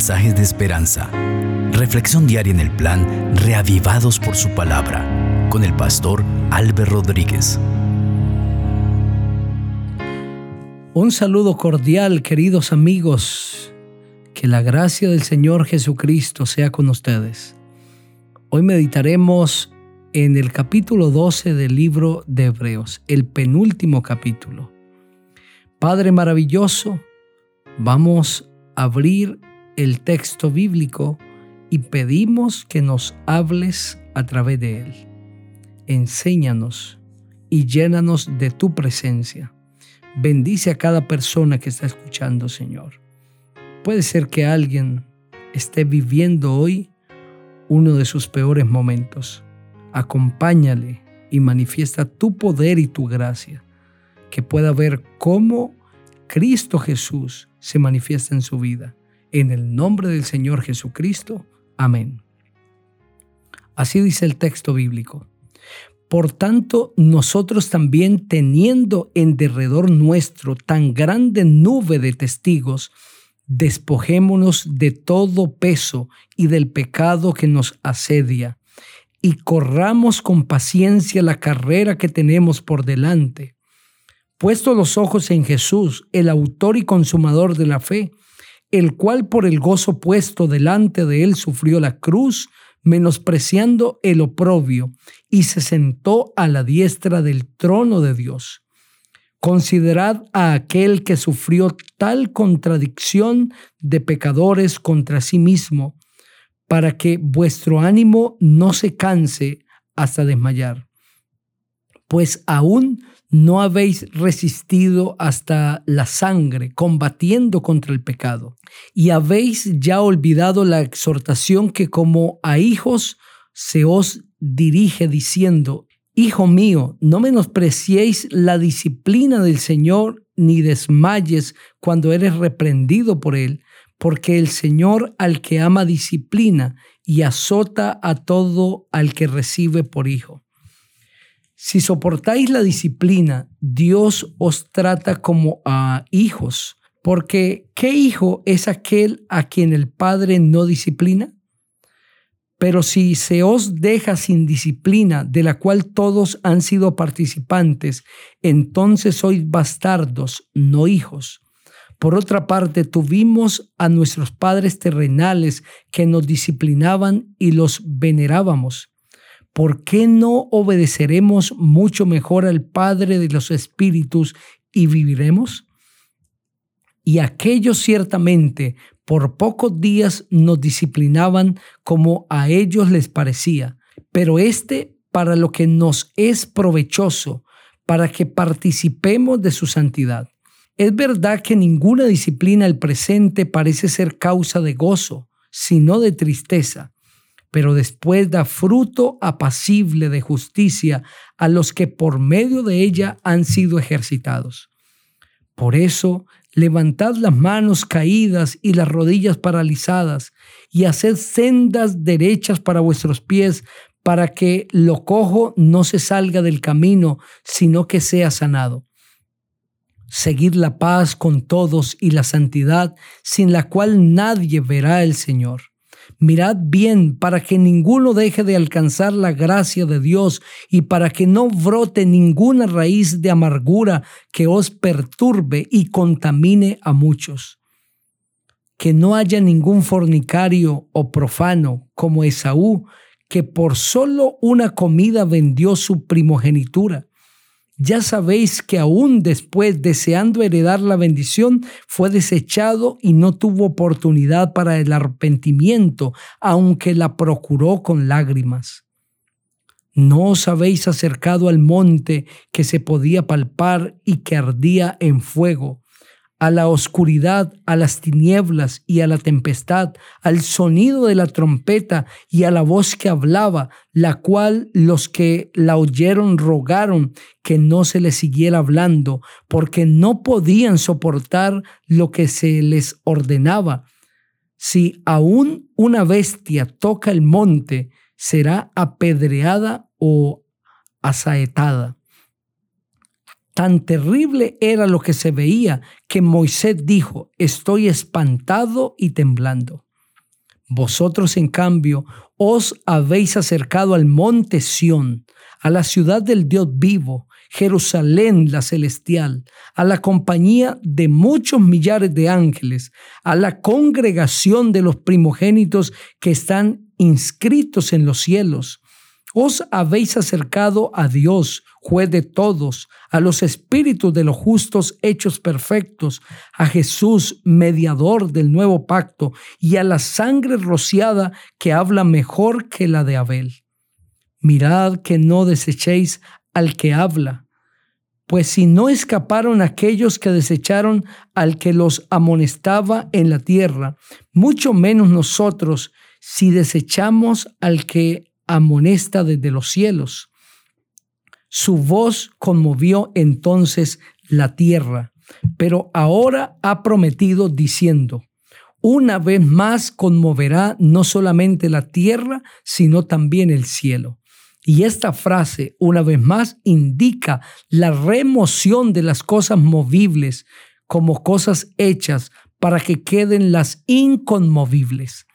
mensajes de esperanza. Reflexión diaria en el plan Reavivados por su palabra con el pastor Álvaro Rodríguez. Un saludo cordial, queridos amigos. Que la gracia del Señor Jesucristo sea con ustedes. Hoy meditaremos en el capítulo 12 del libro de Hebreos, el penúltimo capítulo. Padre maravilloso, vamos a abrir el texto bíblico y pedimos que nos hables a través de él. Enséñanos y llénanos de tu presencia. Bendice a cada persona que está escuchando, Señor. Puede ser que alguien esté viviendo hoy uno de sus peores momentos. Acompáñale y manifiesta tu poder y tu gracia que pueda ver cómo Cristo Jesús se manifiesta en su vida. En el nombre del Señor Jesucristo. Amén. Así dice el texto bíblico. Por tanto, nosotros también teniendo en derredor nuestro tan grande nube de testigos, despojémonos de todo peso y del pecado que nos asedia, y corramos con paciencia la carrera que tenemos por delante puesto los ojos en Jesús, el autor y consumador de la fe, el cual por el gozo puesto delante de él sufrió la cruz, menospreciando el oprobio, y se sentó a la diestra del trono de Dios. Considerad a aquel que sufrió tal contradicción de pecadores contra sí mismo, para que vuestro ánimo no se canse hasta desmayar. Pues aún no habéis resistido hasta la sangre, combatiendo contra el pecado, y habéis ya olvidado la exhortación que como a hijos se os dirige diciendo, Hijo mío, no menospreciéis la disciplina del Señor, ni desmayes cuando eres reprendido por Él, porque el Señor al que ama disciplina y azota a todo al que recibe por hijo. Si soportáis la disciplina, Dios os trata como a hijos, porque ¿qué hijo es aquel a quien el Padre no disciplina? Pero si se os deja sin disciplina, de la cual todos han sido participantes, entonces sois bastardos, no hijos. Por otra parte, tuvimos a nuestros padres terrenales que nos disciplinaban y los venerábamos. ¿Por qué no obedeceremos mucho mejor al Padre de los Espíritus y viviremos? Y aquellos ciertamente por pocos días nos disciplinaban como a ellos les parecía, pero este para lo que nos es provechoso, para que participemos de su santidad. Es verdad que ninguna disciplina al presente parece ser causa de gozo, sino de tristeza pero después da fruto apacible de justicia a los que por medio de ella han sido ejercitados. Por eso, levantad las manos caídas y las rodillas paralizadas, y haced sendas derechas para vuestros pies, para que lo cojo no se salga del camino, sino que sea sanado. Seguid la paz con todos y la santidad, sin la cual nadie verá al Señor. Mirad bien para que ninguno deje de alcanzar la gracia de Dios y para que no brote ninguna raíz de amargura que os perturbe y contamine a muchos. Que no haya ningún fornicario o profano como Esaú, que por solo una comida vendió su primogenitura ya sabéis que aún después, deseando heredar la bendición, fue desechado y no tuvo oportunidad para el arrepentimiento, aunque la procuró con lágrimas. ¿No os habéis acercado al monte que se podía palpar y que ardía en fuego, a la oscuridad, a las tinieblas y a la tempestad, al sonido de la trompeta y a la voz que hablaba, la cual los que la oyeron rogaron que no se les siguiera hablando, porque no podían soportar lo que se les ordenaba. Si aún una bestia toca el monte, será apedreada o asaetada. Tan terrible era lo que se veía que Moisés dijo, estoy espantado y temblando. Vosotros, en cambio, os habéis acercado al monte Sión, a la ciudad del Dios vivo, Jerusalén la celestial, a la compañía de muchos millares de ángeles, a la congregación de los primogénitos que están inscritos en los cielos. Os habéis acercado a Dios, juez de todos, a los espíritus de los justos hechos perfectos, a Jesús, mediador del nuevo pacto, y a la sangre rociada que habla mejor que la de Abel. Mirad que no desechéis al que habla, pues si no escaparon aquellos que desecharon al que los amonestaba en la tierra, mucho menos nosotros si desechamos al que amonesta desde los cielos. Su voz conmovió entonces la tierra, pero ahora ha prometido diciendo, una vez más conmoverá no solamente la tierra, sino también el cielo. Y esta frase, una vez más, indica la remoción de las cosas movibles como cosas hechas para que queden las inconmovibles.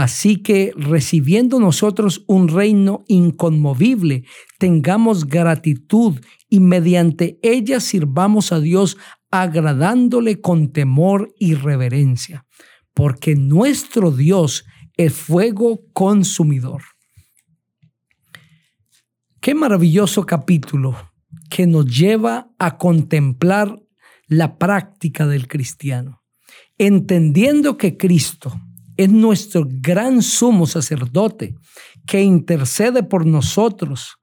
Así que recibiendo nosotros un reino inconmovible, tengamos gratitud y mediante ella sirvamos a Dios agradándole con temor y reverencia, porque nuestro Dios es fuego consumidor. Qué maravilloso capítulo que nos lleva a contemplar la práctica del cristiano, entendiendo que Cristo, es nuestro gran sumo sacerdote que intercede por nosotros,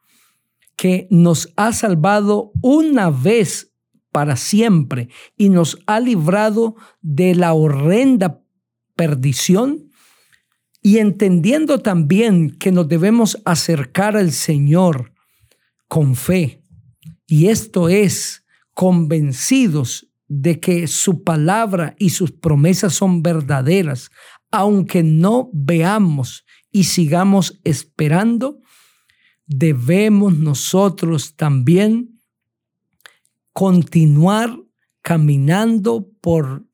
que nos ha salvado una vez para siempre y nos ha librado de la horrenda perdición y entendiendo también que nos debemos acercar al Señor con fe. Y esto es convencidos de que su palabra y sus promesas son verdaderas, aunque no veamos y sigamos esperando, debemos nosotros también continuar caminando por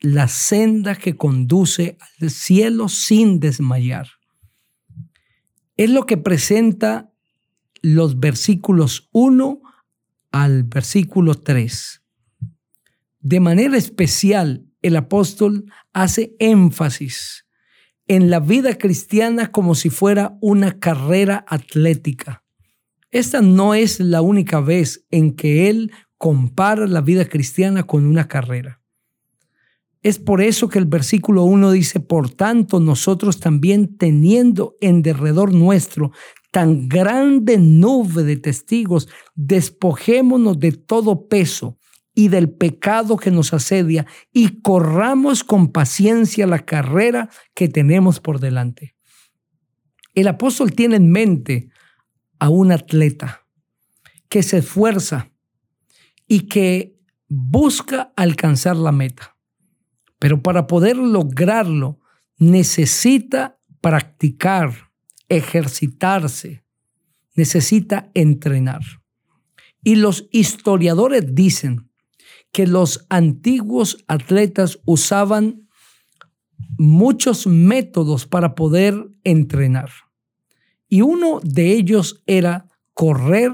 la senda que conduce al cielo sin desmayar. Es lo que presenta los versículos 1 al versículo 3. De manera especial, el apóstol hace énfasis en la vida cristiana como si fuera una carrera atlética. Esta no es la única vez en que él compara la vida cristiana con una carrera. Es por eso que el versículo 1 dice, por tanto nosotros también teniendo en derredor nuestro tan grande nube de testigos, despojémonos de todo peso y del pecado que nos asedia y corramos con paciencia la carrera que tenemos por delante. El apóstol tiene en mente a un atleta que se esfuerza y que busca alcanzar la meta. Pero para poder lograrlo necesita practicar, ejercitarse, necesita entrenar. Y los historiadores dicen que los antiguos atletas usaban muchos métodos para poder entrenar. Y uno de ellos era correr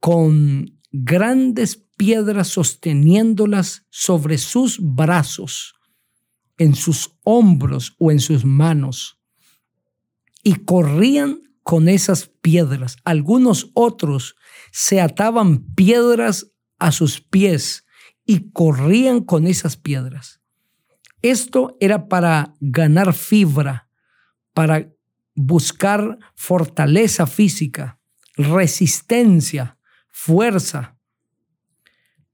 con grandes piedras sosteniéndolas sobre sus brazos, en sus hombros o en sus manos. Y corrían con esas piedras. Algunos otros se ataban piedras a sus pies y corrían con esas piedras. Esto era para ganar fibra, para buscar fortaleza física, resistencia, fuerza.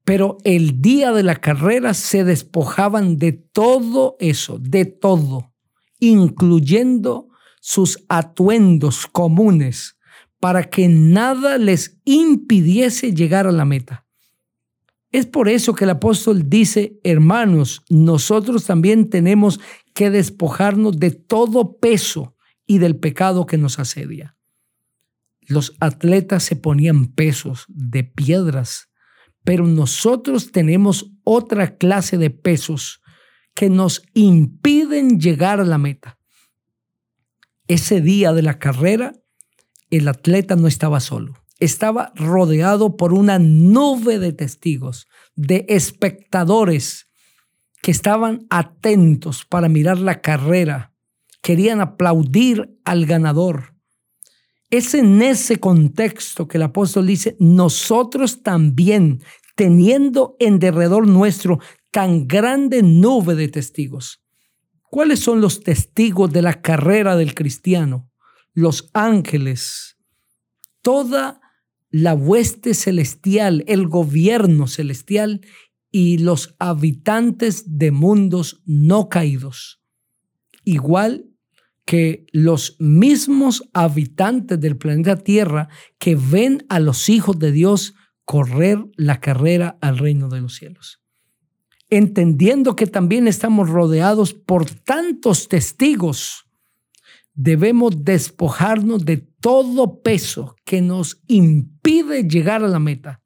Pero el día de la carrera se despojaban de todo eso, de todo, incluyendo sus atuendos comunes, para que nada les impidiese llegar a la meta. Es por eso que el apóstol dice, hermanos, nosotros también tenemos que despojarnos de todo peso y del pecado que nos asedia. Los atletas se ponían pesos de piedras, pero nosotros tenemos otra clase de pesos que nos impiden llegar a la meta. Ese día de la carrera, el atleta no estaba solo, estaba rodeado por una nube de testigos, de espectadores que estaban atentos para mirar la carrera, querían aplaudir al ganador. Es en ese contexto que el apóstol dice, nosotros también, teniendo en derredor nuestro tan grande nube de testigos. ¿Cuáles son los testigos de la carrera del cristiano? Los ángeles, toda la hueste celestial, el gobierno celestial y los habitantes de mundos no caídos, igual que los mismos habitantes del planeta Tierra que ven a los hijos de Dios correr la carrera al reino de los cielos. Entendiendo que también estamos rodeados por tantos testigos, debemos despojarnos de todo peso que nos impide llegar a la meta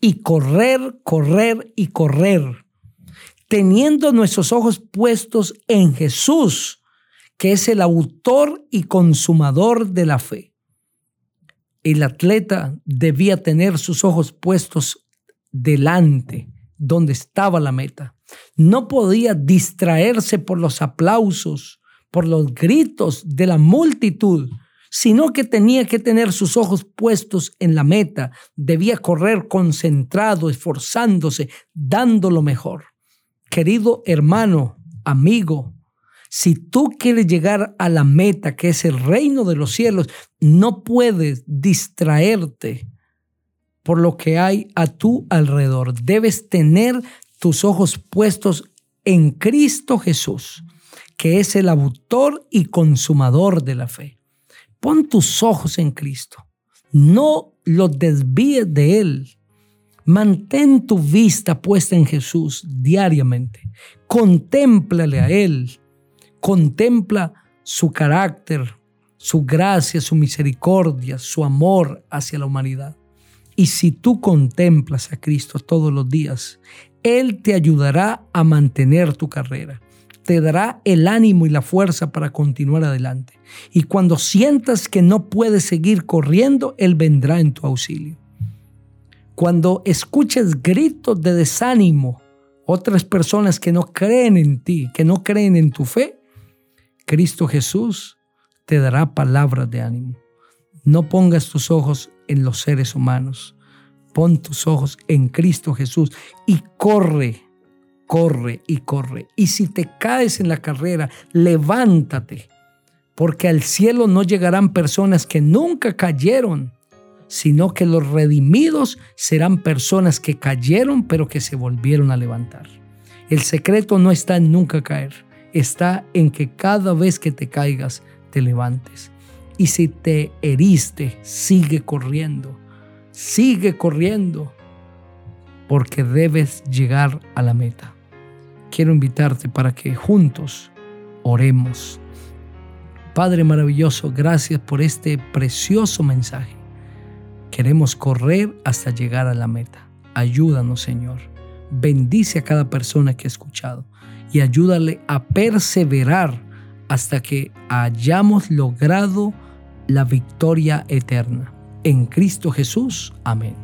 y correr, correr y correr, teniendo nuestros ojos puestos en Jesús, que es el autor y consumador de la fe. El atleta debía tener sus ojos puestos delante, donde estaba la meta. No podía distraerse por los aplausos, por los gritos de la multitud, sino que tenía que tener sus ojos puestos en la meta, debía correr concentrado, esforzándose, dando lo mejor. Querido hermano, amigo, si tú quieres llegar a la meta, que es el reino de los cielos, no puedes distraerte por lo que hay a tu alrededor. Debes tener tus ojos puestos en Cristo Jesús, que es el autor y consumador de la fe. Pon tus ojos en Cristo. No los desvíes de Él. Mantén tu vista puesta en Jesús diariamente. Contémplale a Él. Contempla su carácter, su gracia, su misericordia, su amor hacia la humanidad. Y si tú contemplas a Cristo todos los días, Él te ayudará a mantener tu carrera te dará el ánimo y la fuerza para continuar adelante. Y cuando sientas que no puedes seguir corriendo, Él vendrá en tu auxilio. Cuando escuches gritos de desánimo, otras personas que no creen en ti, que no creen en tu fe, Cristo Jesús te dará palabras de ánimo. No pongas tus ojos en los seres humanos, pon tus ojos en Cristo Jesús y corre corre y corre. Y si te caes en la carrera, levántate, porque al cielo no llegarán personas que nunca cayeron, sino que los redimidos serán personas que cayeron pero que se volvieron a levantar. El secreto no está en nunca caer, está en que cada vez que te caigas, te levantes. Y si te heriste, sigue corriendo, sigue corriendo, porque debes llegar a la meta quiero invitarte para que juntos oremos. Padre maravilloso, gracias por este precioso mensaje. Queremos correr hasta llegar a la meta. Ayúdanos, Señor. Bendice a cada persona que ha escuchado y ayúdale a perseverar hasta que hayamos logrado la victoria eterna. En Cristo Jesús. Amén.